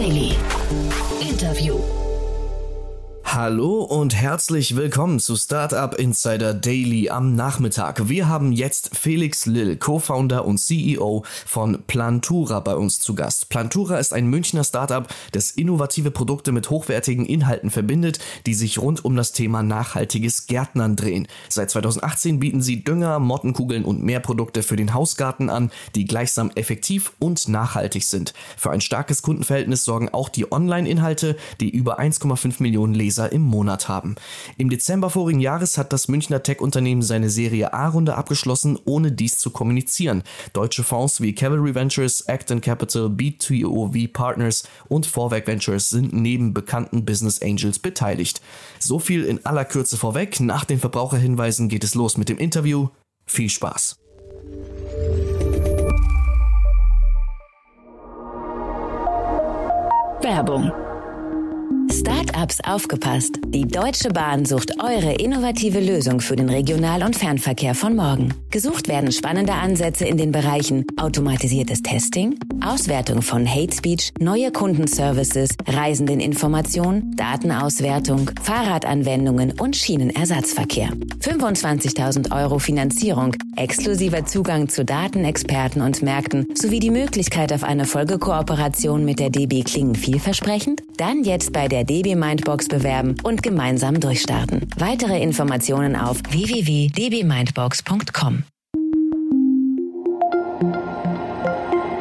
Daily. Hallo und herzlich willkommen zu Startup Insider Daily am Nachmittag. Wir haben jetzt Felix Lill, Co-Founder und CEO von Plantura bei uns zu Gast. Plantura ist ein Münchner Startup, das innovative Produkte mit hochwertigen Inhalten verbindet, die sich rund um das Thema nachhaltiges Gärtnern drehen. Seit 2018 bieten sie Dünger, Mottenkugeln und mehr Produkte für den Hausgarten an, die gleichsam effektiv und nachhaltig sind. Für ein starkes Kundenverhältnis sorgen auch die Online-Inhalte, die über 1,5 Millionen Leser User im Monat haben. Im Dezember vorigen Jahres hat das Münchner Tech-Unternehmen seine Serie A-Runde abgeschlossen, ohne dies zu kommunizieren. Deutsche Fonds wie Cavalry Ventures, Acton Capital, B2OV Partners und Vorwerk Ventures sind neben bekannten Business Angels beteiligt. So viel in aller Kürze vorweg. Nach den Verbraucherhinweisen geht es los mit dem Interview. Viel Spaß! Werbung Startups aufgepasst. Die Deutsche Bahn sucht eure innovative Lösung für den Regional- und Fernverkehr von morgen. Gesucht werden spannende Ansätze in den Bereichen automatisiertes Testing, Auswertung von Hate Speech, neue Kundenservices, Reisendeninformation, Datenauswertung, Fahrradanwendungen und Schienenersatzverkehr. 25.000 Euro Finanzierung, exklusiver Zugang zu Datenexperten und Märkten sowie die Möglichkeit auf eine Folgekooperation mit der DB klingen vielversprechend? Dann jetzt bei der DB Mindbox bewerben und gemeinsam durchstarten. Weitere Informationen auf www.dbmindbox.com.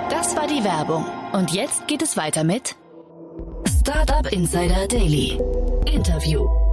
Das war die Werbung. Und jetzt geht es weiter mit Startup Insider Daily. Interview.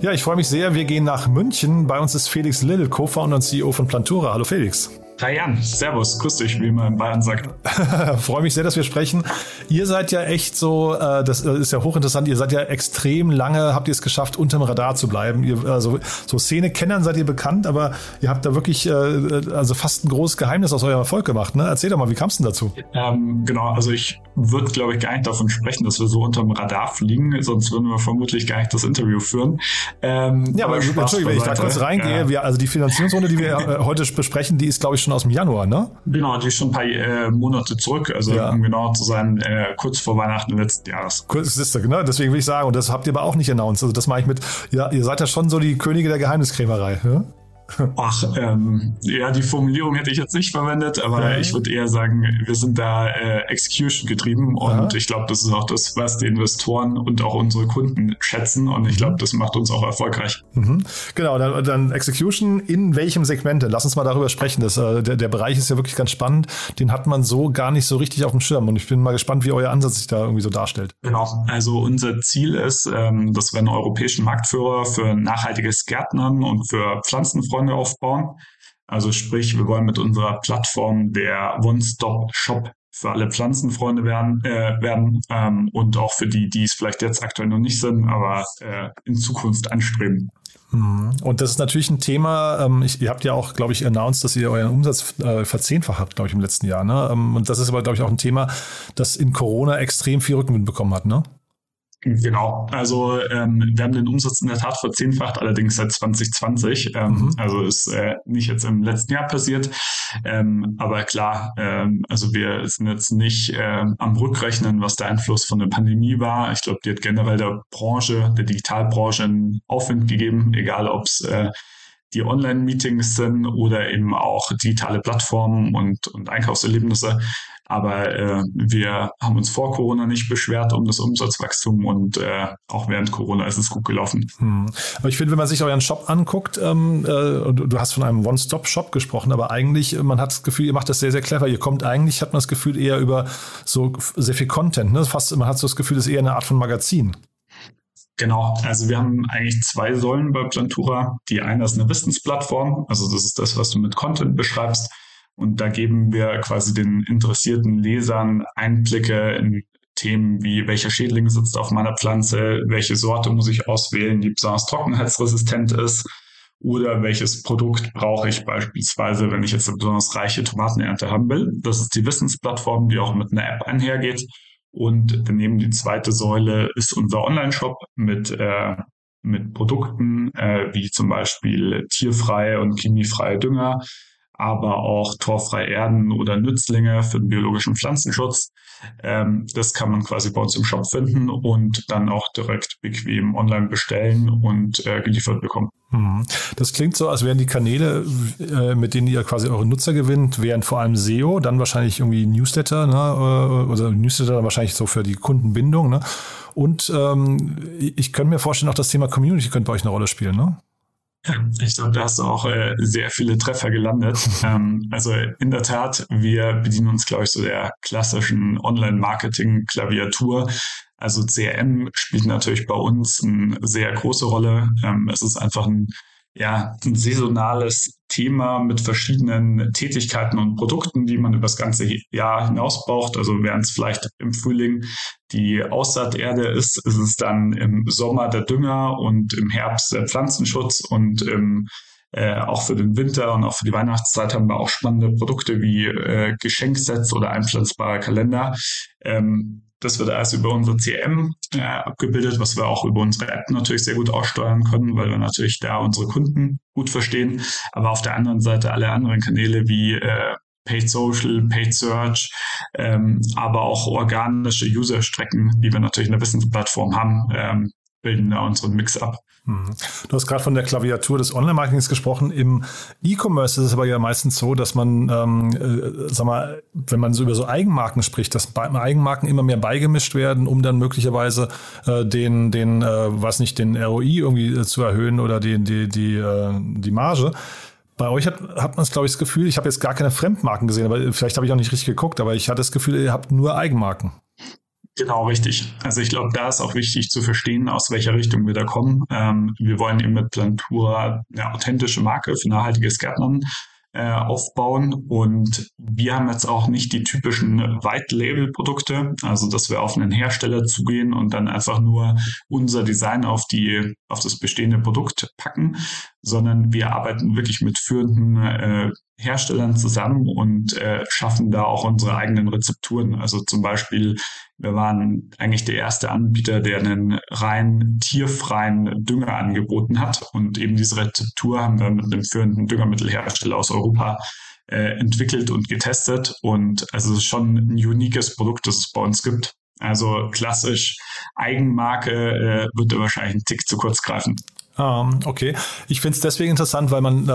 Ja, ich freue mich sehr. Wir gehen nach München. Bei uns ist Felix Lill, Co-Founder und CEO von Plantura. Hallo Felix. Hi Jan, Servus, grüß dich, wie man in Bayern sagt. Freue mich sehr, dass wir sprechen. Ihr seid ja echt so, äh, das äh, ist ja hochinteressant, ihr seid ja extrem lange, habt ihr es geschafft, unterm Radar zu bleiben. Ihr, also so Szene-Kennern seid ihr bekannt, aber ihr habt da wirklich äh, also fast ein großes Geheimnis aus eurem Erfolg gemacht. Ne? Erzähl doch mal, wie kam es denn dazu? Ähm, genau, also ich würde, glaube ich, gar nicht davon sprechen, dass wir so unterm Radar fliegen, sonst würden wir vermutlich gar nicht das Interview führen. Ähm, ja, aber Entschuldigung, wenn ich da kurz reingehe, ja. wir, also die Finanzierungsrunde, die wir heute besprechen, die ist, glaube ich, schon aus dem Januar, ne? Genau, die ist schon ein paar äh, Monate zurück, also ja. um genau zu sein, äh, kurz vor Weihnachten letzten Jahres. Kurz ist das, genau, deswegen will ich sagen, und das habt ihr aber auch nicht announced. Also das mache ich mit, ja, ihr seid ja schon so die Könige der Geheimniskrämerei, ne? Ach, ähm, ja, die Formulierung hätte ich jetzt nicht verwendet, aber ja. ich würde eher sagen, wir sind da äh, Execution getrieben und ja. ich glaube, das ist auch das, was die Investoren und auch unsere Kunden schätzen und ich glaube, mhm. das macht uns auch erfolgreich. Mhm. Genau, dann, dann, Execution in welchem Segment? Lass uns mal darüber sprechen. Das, äh, der, der Bereich ist ja wirklich ganz spannend. Den hat man so gar nicht so richtig auf dem Schirm und ich bin mal gespannt, wie euer Ansatz sich da irgendwie so darstellt. Genau, also unser Ziel ist, ähm, dass wir einen europäischen Marktführer für nachhaltiges Gärtnern und für Pflanzenfreunde Freunde aufbauen. Also sprich, wir wollen mit unserer Plattform der One-Stop-Shop für alle Pflanzenfreunde werden, äh, werden ähm, und auch für die, die es vielleicht jetzt aktuell noch nicht sind, aber äh, in Zukunft anstreben. Mhm. Und das ist natürlich ein Thema, ähm, ich, ihr habt ja auch, glaube ich, announced, dass ihr euren Umsatz äh, verzehnfacht habt, glaube ich, im letzten Jahr. Ne? Ähm, und das ist aber, glaube ich, auch ein Thema, das in Corona extrem viel Rückenwind bekommen hat, ne? Genau, also ähm, wir haben den Umsatz in der Tat verzehnfacht, allerdings seit 2020. Ähm, mhm. Also ist äh, nicht jetzt im letzten Jahr passiert. Ähm, aber klar, ähm, also wir sind jetzt nicht ähm, am Rückrechnen, was der Einfluss von der Pandemie war. Ich glaube, die hat generell der Branche, der Digitalbranche einen Aufwind gegeben, egal ob es äh, die Online-Meetings sind oder eben auch digitale Plattformen und, und Einkaufserlebnisse. Aber äh, wir haben uns vor Corona nicht beschwert um das Umsatzwachstum und äh, auch während Corona ist es gut gelaufen. Hm. Aber ich finde, wenn man sich euren Shop anguckt, ähm, äh, du hast von einem One-Stop-Shop gesprochen, aber eigentlich, man hat das Gefühl, ihr macht das sehr, sehr clever. Ihr kommt eigentlich, hat man das Gefühl, eher über so sehr viel Content. Ne? Fast, man hat so das Gefühl, das ist eher eine Art von Magazin. Genau, also wir haben eigentlich zwei Säulen bei Plantura. Die eine ist eine Wissensplattform, also das ist das, was du mit Content beschreibst. Und da geben wir quasi den interessierten Lesern Einblicke in Themen wie, welcher Schädling sitzt auf meiner Pflanze, welche Sorte muss ich auswählen, die besonders trockenheitsresistent ist oder welches Produkt brauche ich beispielsweise, wenn ich jetzt eine besonders reiche Tomatenernte haben will. Das ist die Wissensplattform, die auch mit einer App einhergeht. Und daneben die zweite Säule ist unser Online-Shop mit, äh, mit Produkten äh, wie zum Beispiel tierfreie und chemiefreie Dünger, aber auch torfreie Erden oder Nützlinge für den biologischen Pflanzenschutz. Ähm, das kann man quasi bei uns im Shop finden und dann auch direkt bequem online bestellen und äh, geliefert bekommen. Mhm. Das klingt so, als wären die Kanäle, äh, mit denen ihr quasi eure Nutzer gewinnt, wären vor allem SEO, dann wahrscheinlich irgendwie Newsletter, ne? Äh, oder Newsletter wahrscheinlich so für die Kundenbindung. Ne? Und ähm, ich könnte mir vorstellen, auch das Thema Community könnte bei euch eine Rolle spielen, ne? Ich glaube, da hast du auch äh, sehr viele Treffer gelandet. ähm, also in der Tat, wir bedienen uns, glaube ich, so der klassischen Online-Marketing-Klaviatur. Also CRM spielt natürlich bei uns eine sehr große Rolle. Ähm, es ist einfach ein ja, ein saisonales Thema mit verschiedenen Tätigkeiten und Produkten, die man über das ganze Jahr hinaus braucht. Also während es vielleicht im Frühling die Aussaaterde ist, ist es dann im Sommer der Dünger und im Herbst der Pflanzenschutz und im äh, auch für den Winter und auch für die Weihnachtszeit haben wir auch spannende Produkte wie äh, Geschenksets oder einpflanzbare Kalender. Ähm, das wird alles über unsere CM äh, abgebildet, was wir auch über unsere App natürlich sehr gut aussteuern können, weil wir natürlich da unsere Kunden gut verstehen. Aber auf der anderen Seite alle anderen Kanäle wie äh, Paid Social, Paid Search, ähm, aber auch organische User-Strecken, die wir natürlich in der Wissensplattform haben, ähm, bilden da unseren Mix ab. Mhm. Du hast gerade von der Klaviatur des Online-Marketings gesprochen. Im E-Commerce ist es aber ja meistens so, dass man, ähm, äh, sag mal, wenn man so über so Eigenmarken spricht, dass Eigenmarken immer mehr beigemischt werden, um dann möglicherweise äh, den, den, äh, was nicht, den ROI irgendwie äh, zu erhöhen oder die, die, die, äh, die Marge. Bei euch hat, hat man es, glaube ich, das Gefühl, ich habe jetzt gar keine Fremdmarken gesehen, aber vielleicht habe ich auch nicht richtig geguckt, aber ich hatte das Gefühl, ihr habt nur Eigenmarken. Genau, richtig. Also ich glaube, da ist auch wichtig zu verstehen, aus welcher Richtung wir da kommen. Ähm, wir wollen eben mit Plantura eine authentische Marke für nachhaltiges Gärtnern äh, aufbauen. Und wir haben jetzt auch nicht die typischen White-Label-Produkte, also dass wir auf einen Hersteller zugehen und dann einfach nur unser Design auf die auf das bestehende Produkt packen, sondern wir arbeiten wirklich mit führenden äh, Herstellern zusammen und äh, schaffen da auch unsere eigenen Rezepturen. Also zum Beispiel, wir waren eigentlich der erste Anbieter, der einen rein tierfreien Dünger angeboten hat. Und eben diese Rezeptur haben wir mit einem führenden Düngermittelhersteller aus Europa äh, entwickelt und getestet. Und also es ist schon ein uniques Produkt, das es bei uns gibt. Also klassisch Eigenmarke äh, wird da wahrscheinlich einen Tick zu kurz greifen. Um, okay. Ich finde es deswegen interessant, weil man, äh,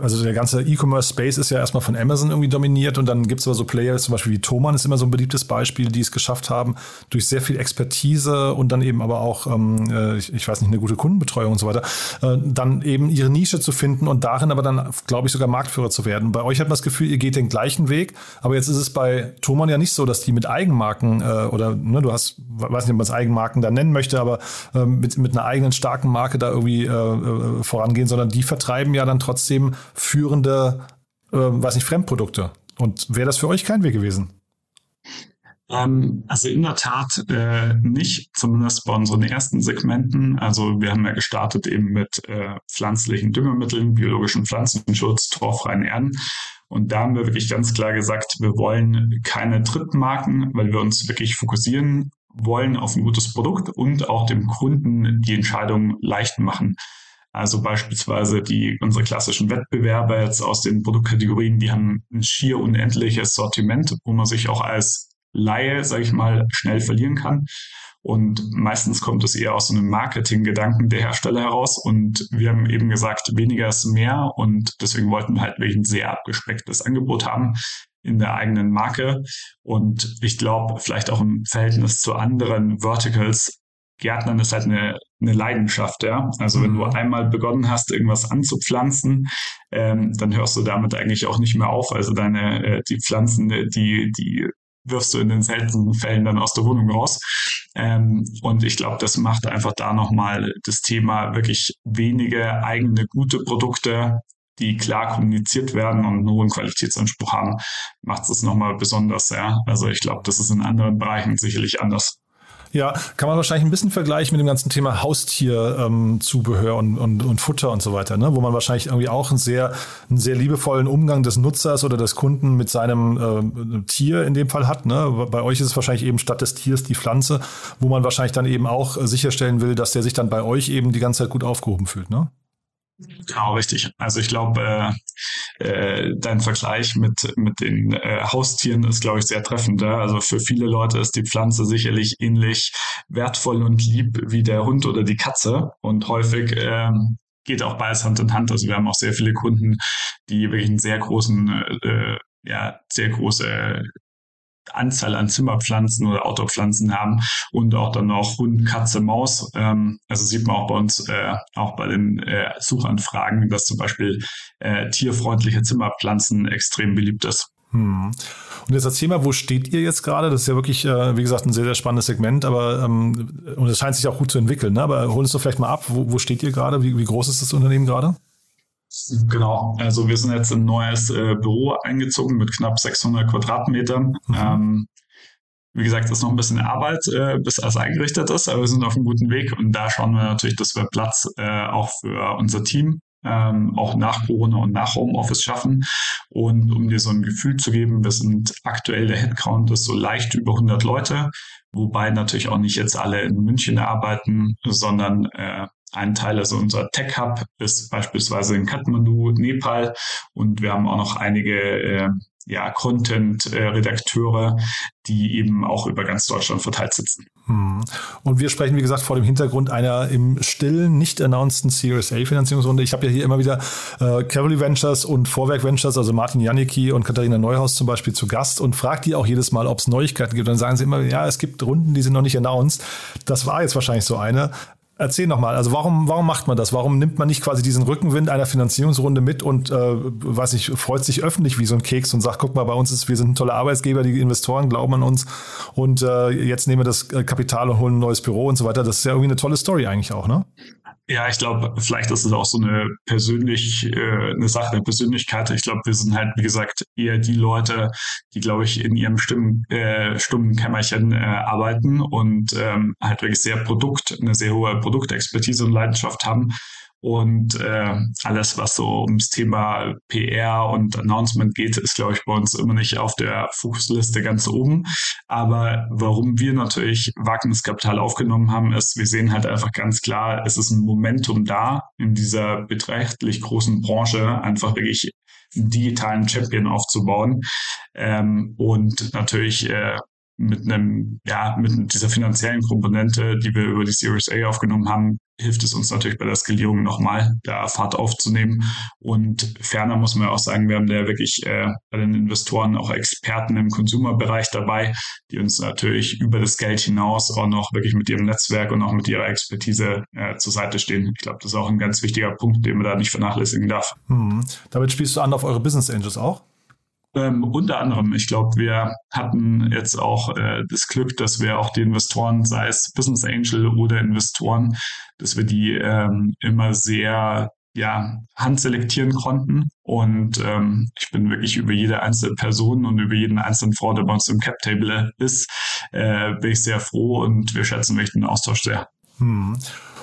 also der ganze E-Commerce-Space ist ja erstmal von Amazon irgendwie dominiert und dann gibt es aber so Player, zum Beispiel wie Thomann ist immer so ein beliebtes Beispiel, die es geschafft haben, durch sehr viel Expertise und dann eben aber auch, ähm, äh, ich, ich, weiß nicht, eine gute Kundenbetreuung und so weiter, äh, dann eben ihre Nische zu finden und darin aber dann, glaube ich, sogar Marktführer zu werden. Bei euch hat man das Gefühl, ihr geht den gleichen Weg, aber jetzt ist es bei Thomann ja nicht so, dass die mit Eigenmarken äh, oder, ne, du hast, weiß nicht, ob man es Eigenmarken da nennen möchte, aber äh, mit, mit einer eigenen starken Marke da irgendwie äh, äh, vorangehen, sondern die vertreiben ja dann trotzdem führende, äh, weiß nicht, Fremdprodukte. Und wäre das für euch kein Weg gewesen? Ähm, also in der Tat äh, nicht, zumindest bei unseren ersten Segmenten. Also wir haben ja gestartet eben mit äh, pflanzlichen Düngemitteln, biologischen Pflanzenschutz, torfreien Erden. Und da haben wir wirklich ganz klar gesagt, wir wollen keine Drittmarken, weil wir uns wirklich fokussieren wollen auf ein gutes Produkt und auch dem Kunden die Entscheidung leicht machen. Also beispielsweise die unsere klassischen Wettbewerber jetzt aus den Produktkategorien, die haben ein schier unendliches Sortiment, wo man sich auch als Laie, sage ich mal, schnell verlieren kann. Und meistens kommt es eher aus so einem Marketing-Gedanken der Hersteller heraus. Und wir haben eben gesagt, weniger ist mehr. Und deswegen wollten wir halt wirklich ein sehr abgespecktes Angebot haben, in der eigenen Marke. Und ich glaube, vielleicht auch im Verhältnis zu anderen Verticals, Gärtnern ist halt eine, eine Leidenschaft, ja. Also wenn du mhm. einmal begonnen hast, irgendwas anzupflanzen, ähm, dann hörst du damit eigentlich auch nicht mehr auf. Also deine, äh, die Pflanzen, die, die wirfst du in den seltenen Fällen dann aus der Wohnung raus. Ähm, und ich glaube, das macht einfach da nochmal das Thema wirklich wenige eigene gute Produkte die klar kommuniziert werden und einen hohen Qualitätsanspruch haben, macht es nochmal besonders. Ja? Also ich glaube, das ist in anderen Bereichen sicherlich anders. Ja, kann man wahrscheinlich ein bisschen vergleichen mit dem ganzen Thema Haustierzubehör ähm, und, und, und Futter und so weiter, ne? wo man wahrscheinlich irgendwie auch einen sehr, einen sehr liebevollen Umgang des Nutzers oder des Kunden mit seinem äh, Tier in dem Fall hat. Ne? Bei euch ist es wahrscheinlich eben statt des Tiers die Pflanze, wo man wahrscheinlich dann eben auch sicherstellen will, dass der sich dann bei euch eben die ganze Zeit gut aufgehoben fühlt. Ne? Genau, richtig. Also ich glaube, äh, äh, dein Vergleich mit, mit den äh, Haustieren ist, glaube ich, sehr treffend. Also für viele Leute ist die Pflanze sicherlich ähnlich wertvoll und lieb wie der Hund oder die Katze. Und häufig ähm, geht auch beides Hand in Hand. Also wir haben auch sehr viele Kunden, die wirklich einen sehr großen, äh, ja, sehr große Anzahl an Zimmerpflanzen oder Outdoorpflanzen haben und auch dann noch Hund, Katze, Maus. Ähm, also sieht man auch bei uns, äh, auch bei den äh, Suchanfragen, dass zum Beispiel äh, tierfreundliche Zimmerpflanzen extrem beliebt ist. Hm. Und jetzt erzähl mal, wo steht ihr jetzt gerade? Das ist ja wirklich, äh, wie gesagt, ein sehr, sehr spannendes Segment, aber ähm, und es scheint sich auch gut zu entwickeln. Ne? Aber hol uns doch vielleicht mal ab, wo, wo steht ihr gerade? Wie, wie groß ist das Unternehmen gerade? Genau, also wir sind jetzt in ein neues äh, Büro eingezogen mit knapp 600 Quadratmetern. Mhm. Ähm, wie gesagt, ist noch ein bisschen Arbeit, äh, bis alles eingerichtet ist, aber wir sind auf einem guten Weg und da schauen wir natürlich, dass wir Platz äh, auch für unser Team ähm, auch nach Corona und nach Homeoffice schaffen. Und um dir so ein Gefühl zu geben, wir sind aktuell der Headcount ist so leicht über 100 Leute, wobei natürlich auch nicht jetzt alle in München arbeiten, sondern äh, ein Teil, also unser Tech Hub ist beispielsweise in Kathmandu, Nepal und wir haben auch noch einige äh, ja, Content-Redakteure, die eben auch über ganz Deutschland verteilt sitzen. Hm. Und wir sprechen, wie gesagt, vor dem Hintergrund einer im stillen, nicht announceden Series A-Finanzierungsrunde. Ich habe ja hier immer wieder äh, Cavalry Ventures und Vorwerk Ventures, also Martin Janicki und Katharina Neuhaus zum Beispiel zu Gast und fragt die auch jedes Mal, ob es Neuigkeiten gibt. Dann sagen sie immer, ja, es gibt Runden, die sind noch nicht announced. Das war jetzt wahrscheinlich so eine. Erzähl nochmal, also warum, warum macht man das? Warum nimmt man nicht quasi diesen Rückenwind einer Finanzierungsrunde mit und, äh, weiß ich, freut sich öffentlich wie so ein Keks und sagt, guck mal, bei uns ist, wir sind ein toller Arbeitsgeber, die Investoren glauben an uns und äh, jetzt nehmen wir das Kapital und holen ein neues Büro und so weiter. Das ist ja irgendwie eine tolle Story eigentlich auch, ne? Ja, ich glaube, vielleicht ist es auch so eine persönlich, äh, eine Sache der Persönlichkeit. Ich glaube, wir sind halt, wie gesagt, eher die Leute, die, glaube ich, in ihrem stummen, äh, stummen Kämmerchen äh, arbeiten und ähm, halt wirklich sehr Produkt, eine sehr hohe Produktexpertise und Leidenschaft haben. Und äh, alles, was so ums Thema PR und Announcement geht, ist, glaube ich, bei uns immer nicht auf der Fokusliste ganz oben. Aber warum wir natürlich Wagniskapital aufgenommen haben, ist, wir sehen halt einfach ganz klar, es ist ein Momentum da, in dieser beträchtlich großen Branche einfach wirklich einen digitalen Champion aufzubauen. Ähm, und natürlich äh, mit einem, ja, mit dieser finanziellen Komponente, die wir über die Series A aufgenommen haben, hilft es uns natürlich bei der Skalierung nochmal, da Fahrt aufzunehmen. Und ferner muss man auch sagen, wir haben da wirklich äh, bei den Investoren auch Experten im Consumer-Bereich dabei, die uns natürlich über das Geld hinaus auch noch wirklich mit ihrem Netzwerk und auch mit ihrer Expertise äh, zur Seite stehen. Ich glaube, das ist auch ein ganz wichtiger Punkt, den man da nicht vernachlässigen darf. Hm. Damit spielst du an auf eure Business Angels auch? Ähm, unter anderem, ich glaube, wir hatten jetzt auch äh, das Glück, dass wir auch die Investoren, sei es Business Angel oder Investoren, dass wir die ähm, immer sehr ja, handselektieren konnten. Und ähm, ich bin wirklich über jede einzelne Person und über jeden einzelnen Frau, der bei uns im Cap Table ist, äh, bin ich sehr froh und wir schätzen wirklich den Austausch sehr. Hm.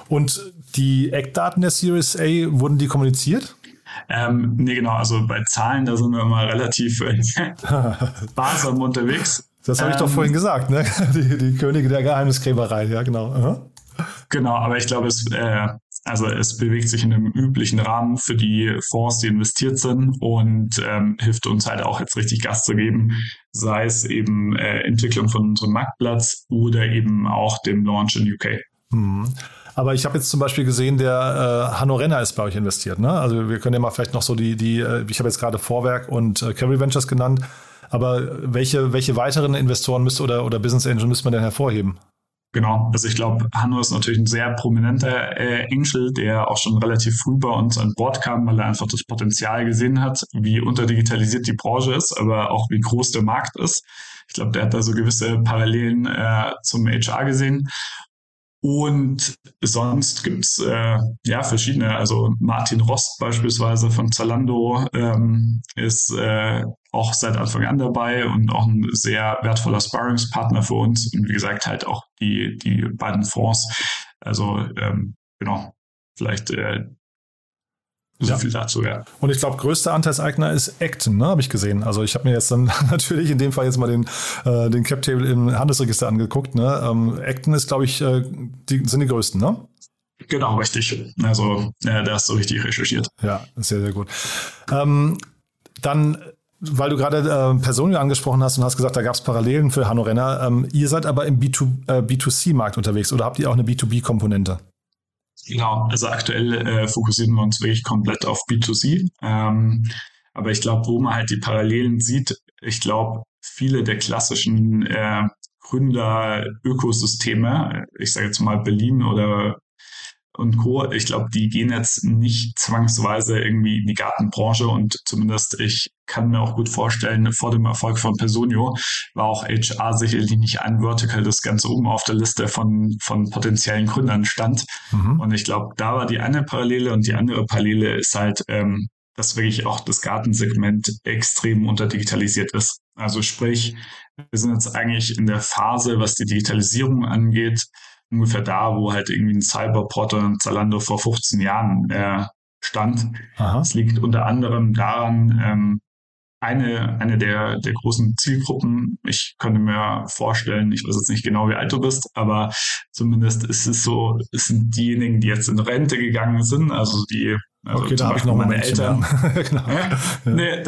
Und die Eckdaten der Series A, wurden die kommuniziert? Ähm, nee, genau, also bei Zahlen, da sind wir immer relativ äh, sparsam unterwegs. Das habe ich ähm, doch vorhin gesagt, ne? Die, die Könige der Geheimniskrämerei, ja, genau. Aha. Genau, aber ich glaube, es, äh, also es bewegt sich in einem üblichen Rahmen für die Fonds, die investiert sind und ähm, hilft uns halt auch jetzt richtig Gas zu geben, sei es eben äh, Entwicklung von unserem Marktplatz oder eben auch dem Launch in UK. Mhm. Aber ich habe jetzt zum Beispiel gesehen, der äh, Hanno Renner ist bei euch investiert. Ne? Also wir können ja mal vielleicht noch so die, die äh, ich habe jetzt gerade Vorwerk und äh, Carry Ventures genannt. Aber welche, welche weiteren Investoren müsste oder, oder Business Angel müsste man denn hervorheben? Genau, also ich glaube, Hanno ist natürlich ein sehr prominenter äh, Angel, der auch schon relativ früh bei uns an Bord kam, weil er einfach das Potenzial gesehen hat, wie unterdigitalisiert die Branche ist, aber auch wie groß der Markt ist. Ich glaube, der hat da so gewisse Parallelen äh, zum HR gesehen. Und sonst gibt's äh, ja verschiedene, also Martin Rost beispielsweise von Zalando ähm, ist äh, auch seit Anfang an dabei und auch ein sehr wertvoller Sparringspartner für uns. Und wie gesagt, halt auch die, die beiden Fonds. Also ähm, genau, vielleicht äh, so ja. viel dazu, ja. Und ich glaube, größter Anteilseigner ist Acton, ne, habe ich gesehen. Also ich habe mir jetzt dann natürlich in dem Fall jetzt mal den, äh, den Cap-Table im Handelsregister angeguckt. Ne? Ähm, Acton ist, glaube ich, äh, die, sind die größten, ne? Genau, richtig. Also äh, da hast du richtig recherchiert. Ja, sehr, sehr gut. Ähm, dann weil du gerade äh, Personio angesprochen hast und hast gesagt, da gab es Parallelen für Hanno Renner. Ähm, ihr seid aber im B2, äh, B2C-Markt unterwegs oder habt ihr auch eine B2B-Komponente? Genau, also aktuell äh, fokussieren wir uns wirklich komplett auf B2C. Ähm, aber ich glaube, wo man halt die Parallelen sieht, ich glaube, viele der klassischen äh, Gründer-Ökosysteme, ich sage jetzt mal Berlin oder und Co., ich glaube, die gehen jetzt nicht zwangsweise irgendwie in die Gartenbranche und zumindest ich kann mir auch gut vorstellen, vor dem Erfolg von Personio war auch HR sicherlich nicht ein Vertical, das ganz oben auf der Liste von, von potenziellen Gründern stand. Mhm. Und ich glaube, da war die eine Parallele und die andere Parallele ist halt, ähm, dass wirklich auch das Gartensegment extrem unterdigitalisiert ist. Also sprich, wir sind jetzt eigentlich in der Phase, was die Digitalisierung angeht, ungefähr da, wo halt irgendwie ein Cyberport oder ein Zalando vor 15 Jahren äh, stand. Es liegt unter anderem daran, ähm, eine, eine der, der großen Zielgruppen. Ich könnte mir vorstellen, ich weiß jetzt nicht genau, wie alt du bist, aber zumindest ist es so, es sind diejenigen, die jetzt in Rente gegangen sind, also die also okay, da habe ich noch meine Eltern. genau. Ja? Nee,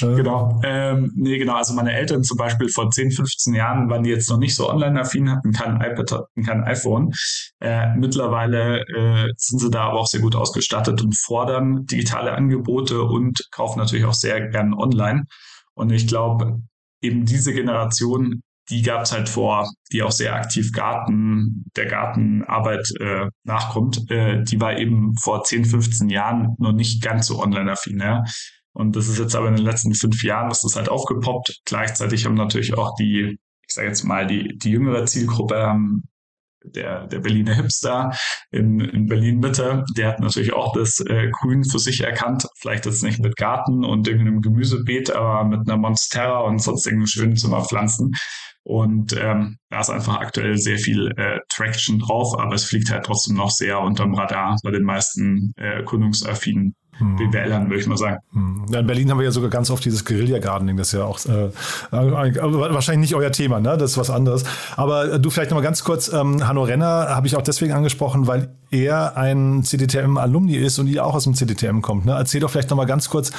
genau. Ähm, nee, genau. Also meine Eltern zum Beispiel vor 10, 15 Jahren waren die jetzt noch nicht so online-affin, hatten kein iPad, hatten kein iPhone. Äh, mittlerweile äh, sind sie da aber auch sehr gut ausgestattet und fordern digitale Angebote und kaufen natürlich auch sehr gern online. Und ich glaube, eben diese Generation die gab es halt vor, die auch sehr aktiv Garten, der Gartenarbeit äh, nachkommt. Äh, die war eben vor 10, 15 Jahren noch nicht ganz so online-affin. Ja? Und das ist jetzt aber in den letzten fünf Jahren, das ist halt aufgepoppt. Gleichzeitig haben natürlich auch die, ich sage jetzt mal, die, die jüngere Zielgruppe haben der, der Berliner Hipster in, in Berlin-Mitte, der hat natürlich auch das äh, Grün für sich erkannt. Vielleicht jetzt nicht mit Garten und irgendeinem Gemüsebeet, aber mit einer Monstera und sonst irgendeinem schönen Zimmerpflanzen. Und ähm, da ist einfach aktuell sehr viel äh, Traction drauf, aber es fliegt halt trotzdem noch sehr unterm Radar bei den meisten äh, kundungsaffinen hm. BWLern, würde ich mal sagen. Hm. Ja, in Berlin haben wir ja sogar ganz oft dieses Guerilla-Gardening, das ist ja auch äh, äh wahrscheinlich nicht euer Thema, ne? Das ist was anderes. Aber äh, du vielleicht nochmal ganz kurz, ähm, Hanno Renner habe ich auch deswegen angesprochen, weil er ein CDTM-Alumni ist und ihr auch aus dem CDTM kommt. Ne? Erzähl doch vielleicht nochmal ganz kurz,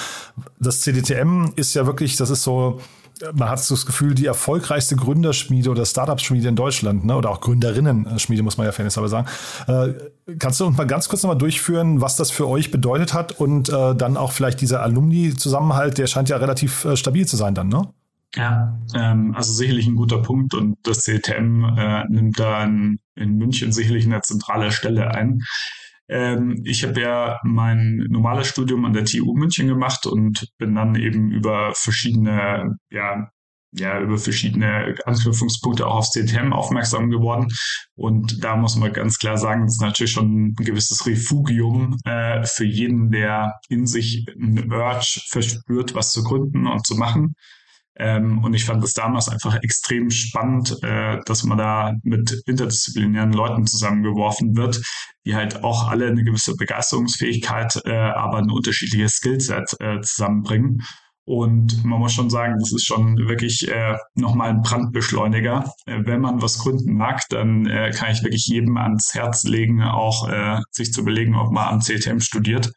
das CDTM ist ja wirklich, das ist so man hat so das Gefühl, die erfolgreichste Gründerschmiede oder Startup-Schmiede in Deutschland, ne? oder auch Gründerinnen-Schmiede, muss man ja fairness aber sagen. Äh, kannst du uns mal ganz kurz nochmal durchführen, was das für euch bedeutet hat und äh, dann auch vielleicht dieser Alumni-Zusammenhalt, der scheint ja relativ äh, stabil zu sein dann, ne? Ja, ähm, also sicherlich ein guter Punkt und das CTM äh, nimmt da in München sicherlich eine zentrale Stelle ein. Ähm, ich habe ja mein normales Studium an der TU München gemacht und bin dann eben über verschiedene, ja, ja, über verschiedene Anknüpfungspunkte auch aufs CTM aufmerksam geworden. Und da muss man ganz klar sagen, das ist natürlich schon ein gewisses Refugium äh, für jeden, der in sich ein Urge verspürt, was zu gründen und zu machen. Ähm, und ich fand es damals einfach extrem spannend, äh, dass man da mit interdisziplinären Leuten zusammengeworfen wird, die halt auch alle eine gewisse Begeisterungsfähigkeit, äh, aber ein unterschiedliches Skillset äh, zusammenbringen. Und man muss schon sagen, das ist schon wirklich äh, nochmal ein Brandbeschleuniger. Äh, wenn man was gründen mag, dann äh, kann ich wirklich jedem ans Herz legen, auch äh, sich zu überlegen, ob man am CTM studiert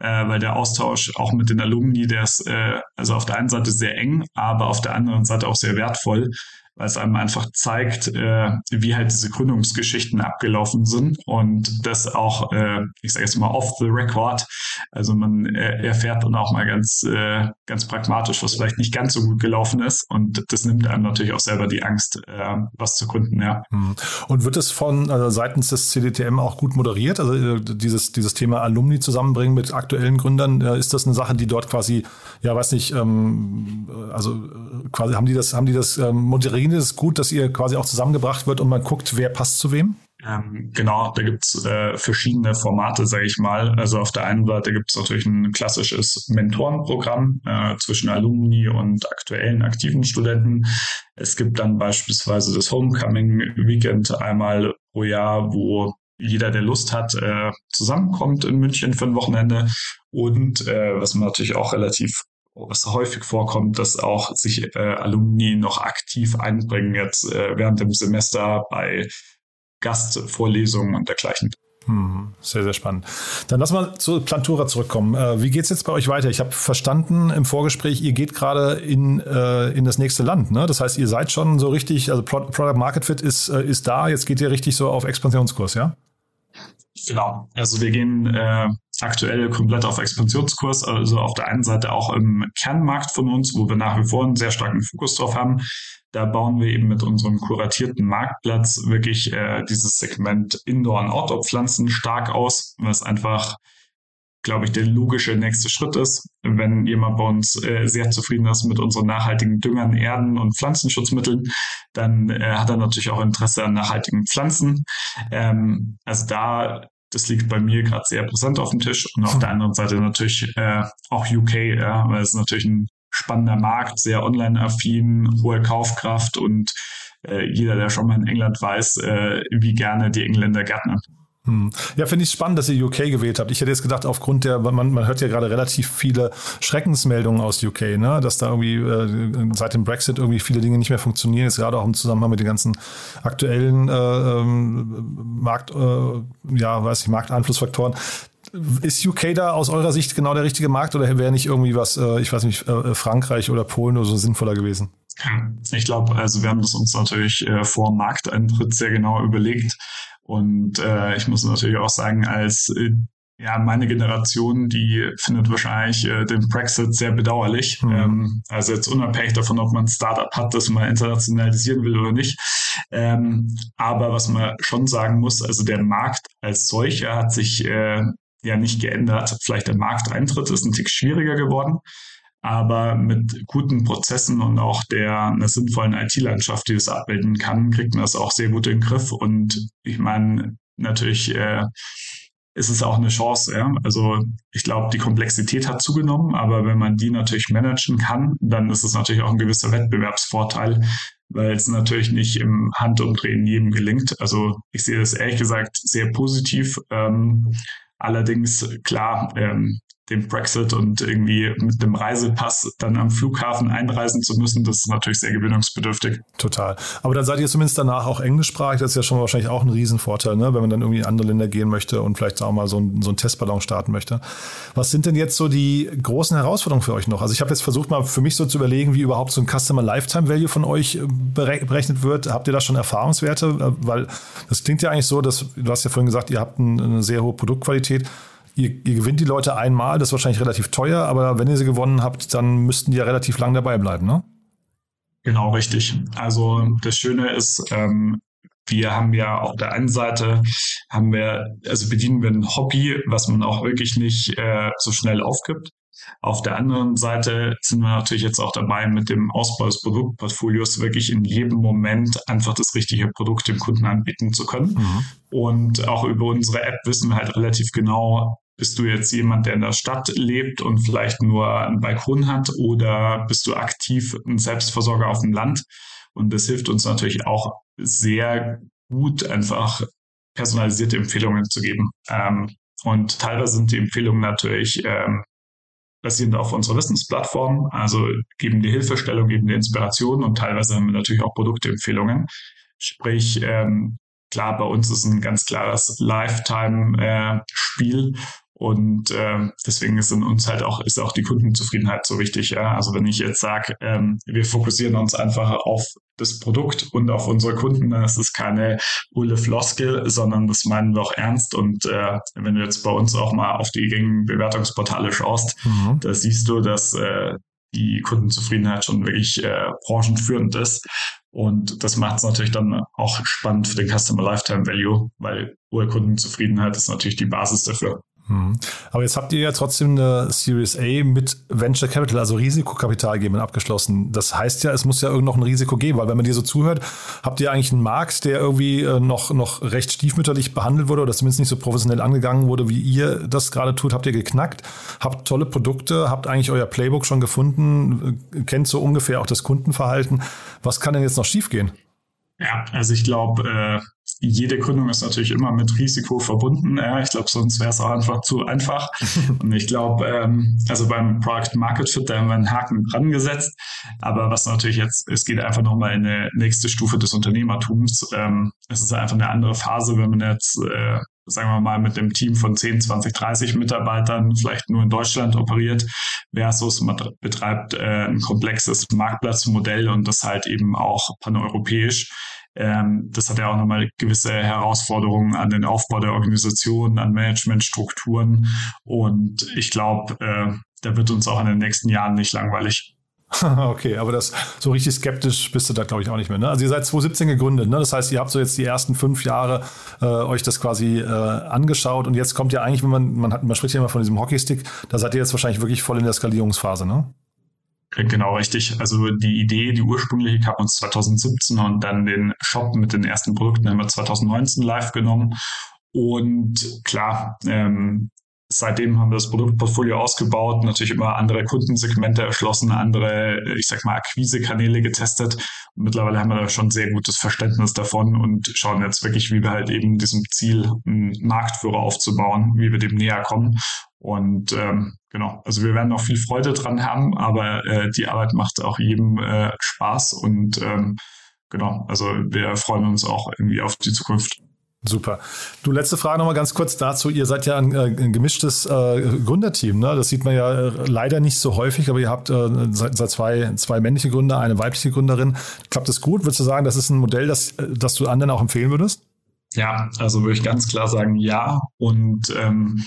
äh, weil der Austausch auch mit den Alumni, der ist äh, also auf der einen Seite sehr eng, aber auf der anderen Seite auch sehr wertvoll, weil es einem einfach zeigt, äh, wie halt diese Gründungsgeschichten abgelaufen sind und das auch, äh, ich sage jetzt mal off the record. Also man äh, erfährt dann auch mal ganz, äh, ganz pragmatisch, was vielleicht nicht ganz so gut gelaufen ist und das nimmt einem natürlich auch selber die Angst, äh, was zu gründen, ja. Hm. Und wird es von also seitens des CDTM auch gut moderiert? Also äh, dieses, dieses Thema Alumni zusammenbringen mit aktuellen Gründern, äh, ist das eine Sache, die dort quasi, ja weiß nicht, ähm, also äh, quasi haben die das, haben die das ähm, moderiert Ihnen ist es gut, dass ihr quasi auch zusammengebracht wird und man guckt, wer passt zu wem? Ähm, genau, da gibt's äh, verschiedene Formate, sage ich mal. Also auf der einen Seite gibt es natürlich ein klassisches Mentorenprogramm äh, zwischen Alumni und aktuellen aktiven Studenten. Es gibt dann beispielsweise das Homecoming Weekend einmal pro Jahr, wo jeder, der Lust hat, äh, zusammenkommt in München für ein Wochenende. Und äh, was man natürlich auch relativ was häufig vorkommt, dass auch sich äh, Alumni noch aktiv einbringen jetzt äh, während dem Semester bei Gastvorlesungen und dergleichen. Hm, sehr, sehr spannend. Dann lass mal zu Plantura zurückkommen. Äh, wie geht es jetzt bei euch weiter? Ich habe verstanden im Vorgespräch, ihr geht gerade in, äh, in das nächste Land. Ne? Das heißt, ihr seid schon so richtig, also Product Market Fit ist, äh, ist da, jetzt geht ihr richtig so auf Expansionskurs, ja? Genau. Also wir gehen äh, aktuell komplett auf Expansionskurs, also auf der einen Seite auch im Kernmarkt von uns, wo wir nach wie vor einen sehr starken Fokus drauf haben. Da bauen wir eben mit unserem kuratierten Marktplatz wirklich äh, dieses Segment Indoor- und Outdoor-Pflanzen stark aus, was einfach glaube ich, der logische nächste Schritt ist. Wenn jemand bei uns äh, sehr zufrieden ist mit unseren nachhaltigen Düngern, Erden und Pflanzenschutzmitteln, dann äh, hat er natürlich auch Interesse an nachhaltigen Pflanzen. Ähm, also da, das liegt bei mir gerade sehr präsent auf dem Tisch und auf der anderen Seite natürlich äh, auch UK, ja, weil es natürlich ein spannender Markt, sehr online-affin, hohe Kaufkraft und äh, jeder, der schon mal in England weiß, äh, wie gerne die Engländer gärtnern. Hm. Ja, finde ich spannend, dass ihr UK gewählt habt. Ich hätte jetzt gedacht, aufgrund der, man, man hört ja gerade relativ viele Schreckensmeldungen aus UK, ne? dass da irgendwie äh, seit dem Brexit irgendwie viele Dinge nicht mehr funktionieren, jetzt gerade auch im Zusammenhang mit den ganzen aktuellen äh, ähm, Markt, äh, ja, weiß ich, Markteinflussfaktoren. Ist UK da aus eurer Sicht genau der richtige Markt oder wäre nicht irgendwie was, äh, ich weiß nicht, äh, Frankreich oder Polen oder so sinnvoller gewesen? Ich glaube, also wir haben das uns natürlich äh, vor Markteintritt sehr genau überlegt und äh, ich muss natürlich auch sagen, als äh, ja, meine Generation, die findet wahrscheinlich äh, den Brexit sehr bedauerlich. Mhm. Ähm, also jetzt unabhängig davon, ob man ein Startup hat, das man internationalisieren will oder nicht. Ähm, aber was man schon sagen muss, also der Markt als solcher hat sich äh, ja nicht geändert. Vielleicht der Markteintritt ist ein Tick schwieriger geworden. Aber mit guten Prozessen und auch der einer sinnvollen IT-Landschaft, die das abbilden kann, kriegt man das auch sehr gut in den Griff. Und ich meine, natürlich äh, ist es auch eine Chance. Ja? Also ich glaube, die Komplexität hat zugenommen, aber wenn man die natürlich managen kann, dann ist es natürlich auch ein gewisser Wettbewerbsvorteil, weil es natürlich nicht im Handumdrehen jedem gelingt. Also ich sehe das ehrlich gesagt sehr positiv. Ähm, allerdings klar, ähm, dem Brexit und irgendwie mit dem Reisepass dann am Flughafen einreisen zu müssen, das ist natürlich sehr gewöhnungsbedürftig. Total. Aber dann seid ihr zumindest danach auch englischsprachig. Das ist ja schon wahrscheinlich auch ein Riesenvorteil, ne? wenn man dann irgendwie in andere Länder gehen möchte und vielleicht auch mal so, ein, so Testballon starten möchte. Was sind denn jetzt so die großen Herausforderungen für euch noch? Also ich habe jetzt versucht mal für mich so zu überlegen, wie überhaupt so ein Customer Lifetime Value von euch äh, berechnet wird. Habt ihr da schon Erfahrungswerte? Äh, weil das klingt ja eigentlich so, dass du hast ja vorhin gesagt, ihr habt eine sehr hohe Produktqualität ihr, ihr gewinnt die Leute einmal, das ist wahrscheinlich relativ teuer, aber wenn ihr sie gewonnen habt, dann müssten die ja relativ lang dabei bleiben, ne? Genau, richtig. Also das Schöne ist, ähm, wir haben ja auf der einen Seite haben wir, also bedienen wir ein Hobby, was man auch wirklich nicht äh, so schnell aufgibt. Auf der anderen Seite sind wir natürlich jetzt auch dabei, mit dem Ausbau des Produktportfolios wirklich in jedem Moment einfach das richtige Produkt dem Kunden anbieten zu können. Mhm. Und auch über unsere App wissen wir halt relativ genau, bist du jetzt jemand, der in der Stadt lebt und vielleicht nur einen Balkon hat oder bist du aktiv ein Selbstversorger auf dem Land? Und das hilft uns natürlich auch sehr gut, einfach personalisierte Empfehlungen zu geben. Ähm, und teilweise sind die Empfehlungen natürlich ähm, basierend auf unserer Wissensplattform, also geben die Hilfestellung, geben die Inspiration und teilweise haben wir natürlich auch Produktempfehlungen. Sprich, ähm, klar, bei uns ist ein ganz klares Lifetime-Spiel äh, und ähm, deswegen ist in uns halt auch, ist auch die Kundenzufriedenheit so wichtig. Ja? Also wenn ich jetzt sage, ähm, wir fokussieren uns einfach auf das Produkt und auf unsere Kunden, dann ist es keine hohle Floskel, sondern das meinen wir auch ernst. Und äh, wenn du jetzt bei uns auch mal auf die gängigen Bewertungsportale schaust, mhm. da siehst du, dass äh, die Kundenzufriedenheit schon wirklich äh, branchenführend ist. Und das macht es natürlich dann auch spannend für den Customer Lifetime Value, weil hohe Kundenzufriedenheit ist natürlich die Basis dafür. Mhm. Aber jetzt habt ihr ja trotzdem eine Series A mit Venture Capital, also Risikokapital geben, abgeschlossen. Das heißt ja, es muss ja irgend noch ein Risiko geben, weil wenn man dir so zuhört, habt ihr eigentlich einen Markt, der irgendwie äh, noch, noch recht stiefmütterlich behandelt wurde oder zumindest nicht so professionell angegangen wurde, wie ihr das gerade tut, habt ihr geknackt, habt tolle Produkte, habt eigentlich euer Playbook schon gefunden, äh, kennt so ungefähr auch das Kundenverhalten. Was kann denn jetzt noch schiefgehen? Ja, also ich glaube, äh, jede Gründung ist natürlich immer mit Risiko verbunden. Ja, ich glaube, sonst wäre es auch einfach zu einfach. Und ich glaube, ähm, also beim Product Market Fit, da haben wir einen Haken dran gesetzt. Aber was natürlich jetzt, es geht einfach nochmal in eine nächste Stufe des Unternehmertums. Ähm, es ist einfach eine andere Phase, wenn man jetzt äh, sagen wir mal, mit dem Team von 10, 20, 30 Mitarbeitern vielleicht nur in Deutschland operiert, versus man betreibt äh, ein komplexes Marktplatzmodell und das halt eben auch paneuropäisch. Ähm, das hat ja auch nochmal gewisse Herausforderungen an den Aufbau der Organisation, an Managementstrukturen und ich glaube, äh, da wird uns auch in den nächsten Jahren nicht langweilig. okay, aber das so richtig skeptisch bist du da, glaube ich, auch nicht mehr. Ne? Also ihr seid 2017 gegründet, ne? Das heißt, ihr habt so jetzt die ersten fünf Jahre äh, euch das quasi äh, angeschaut und jetzt kommt ja eigentlich, wenn man, man hat, man spricht ja immer von diesem Hockeystick, da seid ihr jetzt wahrscheinlich wirklich voll in der Skalierungsphase, ne? Genau, richtig. Also die Idee, die ursprüngliche kam uns 2017 und dann den Shop mit den ersten Produkten haben wir 2019 live genommen. Und klar, ähm, Seitdem haben wir das Produktportfolio ausgebaut, natürlich immer andere Kundensegmente erschlossen, andere, ich sag mal, Akquisekanäle getestet. Und mittlerweile haben wir da schon sehr gutes Verständnis davon und schauen jetzt wirklich, wie wir halt eben diesem Ziel, einen Marktführer aufzubauen, wie wir dem näher kommen. Und ähm, genau, also wir werden noch viel Freude dran haben, aber äh, die Arbeit macht auch jedem äh, Spaß und ähm, genau, also wir freuen uns auch irgendwie auf die Zukunft. Super. Du, letzte Frage nochmal ganz kurz dazu. Ihr seid ja ein, äh, ein gemischtes äh, Gründerteam. Ne? Das sieht man ja äh, leider nicht so häufig, aber ihr habt äh, seit, seit zwei, zwei männliche Gründer, eine weibliche Gründerin. Klappt das gut? Würdest du sagen, das ist ein Modell, das, äh, das du anderen auch empfehlen würdest? Ja, also würde ich ganz klar sagen, ja. Und ähm,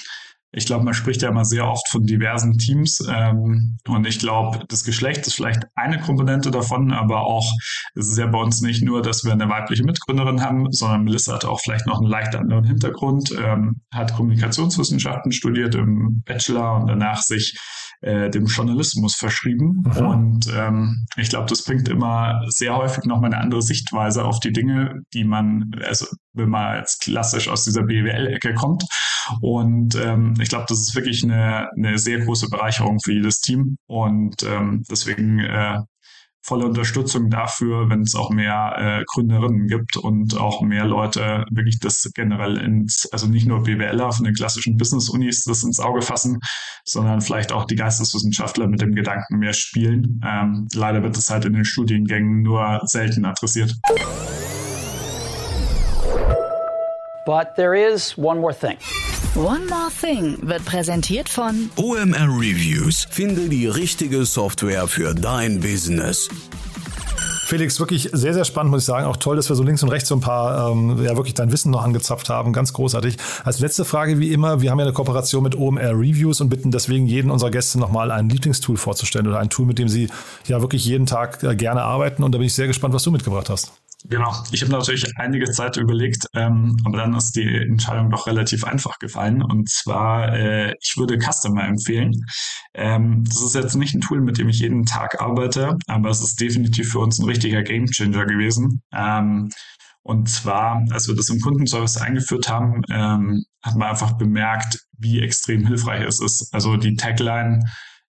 ich glaube, man spricht ja immer sehr oft von diversen Teams ähm, und ich glaube, das Geschlecht ist vielleicht eine Komponente davon, aber auch es ist ja bei uns nicht nur, dass wir eine weibliche Mitgründerin haben, sondern Melissa hat auch vielleicht noch einen leicht anderen Hintergrund, ähm, hat Kommunikationswissenschaften studiert im Bachelor und danach sich äh, dem Journalismus verschrieben. Mhm. Und ähm, ich glaube, das bringt immer sehr häufig nochmal eine andere Sichtweise auf die Dinge, die man, also wenn man jetzt klassisch aus dieser BWL-Ecke kommt. Und ähm, ich glaube, das ist wirklich eine, eine sehr große Bereicherung für jedes Team. Und ähm, deswegen äh, volle Unterstützung dafür, wenn es auch mehr äh, Gründerinnen gibt und auch mehr Leute wirklich das generell ins, also nicht nur BWLer von den klassischen Business-Unis das ins Auge fassen, sondern vielleicht auch die Geisteswissenschaftler mit dem Gedanken mehr spielen. Ähm, leider wird es halt in den Studiengängen nur selten adressiert. But there is one more thing. One More Thing wird präsentiert von OMR Reviews. Finde die richtige Software für dein Business. Felix, wirklich sehr, sehr spannend, muss ich sagen. Auch toll, dass wir so links und rechts so ein paar, ähm, ja, wirklich dein Wissen noch angezapft haben. Ganz großartig. Als letzte Frage, wie immer, wir haben ja eine Kooperation mit OMR Reviews und bitten deswegen jeden unserer Gäste nochmal ein Lieblingstool vorzustellen oder ein Tool, mit dem sie ja wirklich jeden Tag äh, gerne arbeiten. Und da bin ich sehr gespannt, was du mitgebracht hast. Genau, ich habe natürlich einige Zeit überlegt, ähm, aber dann ist die Entscheidung doch relativ einfach gefallen. Und zwar, äh, ich würde Customer empfehlen. Ähm, das ist jetzt nicht ein Tool, mit dem ich jeden Tag arbeite, aber es ist definitiv für uns ein richtiger Gamechanger gewesen. Ähm, und zwar, als wir das im Kundenservice eingeführt haben, ähm, hat man einfach bemerkt, wie extrem hilfreich es ist. Also die Tagline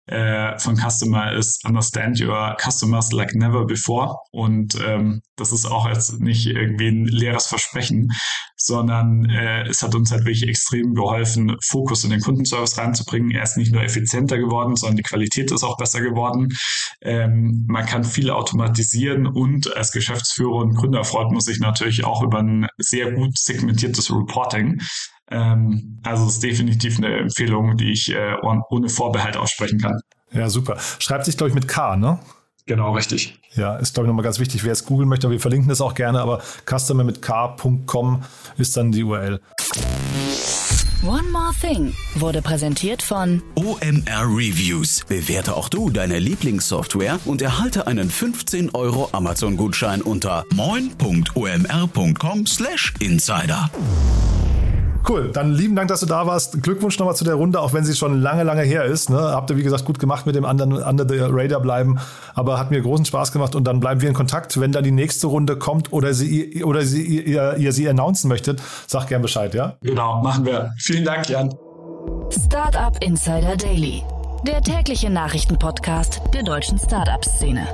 äh, von Customer ist Understand your customers like never before. Und ähm, das ist auch jetzt nicht irgendwie ein leeres Versprechen, sondern äh, es hat uns halt wirklich extrem geholfen, Fokus in den Kundenservice reinzubringen. Er ist nicht nur effizienter geworden, sondern die Qualität ist auch besser geworden. Ähm, man kann viel automatisieren und als Geschäftsführer und Gründer freut man sich natürlich auch über ein sehr gut segmentiertes Reporting. Ähm, also es ist definitiv eine Empfehlung, die ich äh, ohne Vorbehalt aussprechen kann. Ja, super. Schreibt sich, glaube ich, mit K, ne? Genau, richtig. Ja, ist, glaube ich, nochmal ganz wichtig. Wer es googeln möchte, wir verlinken das auch gerne, aber customer mit k.com ist dann die URL. One More Thing wurde präsentiert von OMR Reviews. Bewerte auch du deine Lieblingssoftware und erhalte einen 15 Euro Amazon-Gutschein unter moin.omr.com/insider. Cool, dann lieben Dank, dass du da warst. Glückwunsch nochmal zu der Runde, auch wenn sie schon lange, lange her ist. Ne? Habt ihr, wie gesagt, gut gemacht mit dem anderen Under the Radar bleiben, aber hat mir großen Spaß gemacht und dann bleiben wir in Kontakt. Wenn dann die nächste Runde kommt oder, sie, oder sie, ihr, ihr sie announcen möchtet, sag gern Bescheid, ja? Genau, machen wir. Vielen Dank, Jan. Startup Insider Daily, der tägliche Nachrichtenpodcast der deutschen Startup-Szene.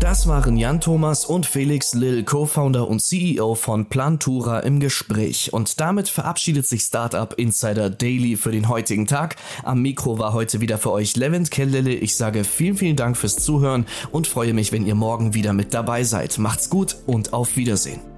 Das waren Jan Thomas und Felix Lill, Co-Founder und CEO von Plantura im Gespräch. Und damit verabschiedet sich Startup Insider Daily für den heutigen Tag. Am Mikro war heute wieder für euch Levent Kellele. Ich sage vielen, vielen Dank fürs Zuhören und freue mich, wenn ihr morgen wieder mit dabei seid. Macht's gut und auf Wiedersehen.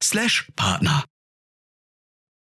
slash Partner.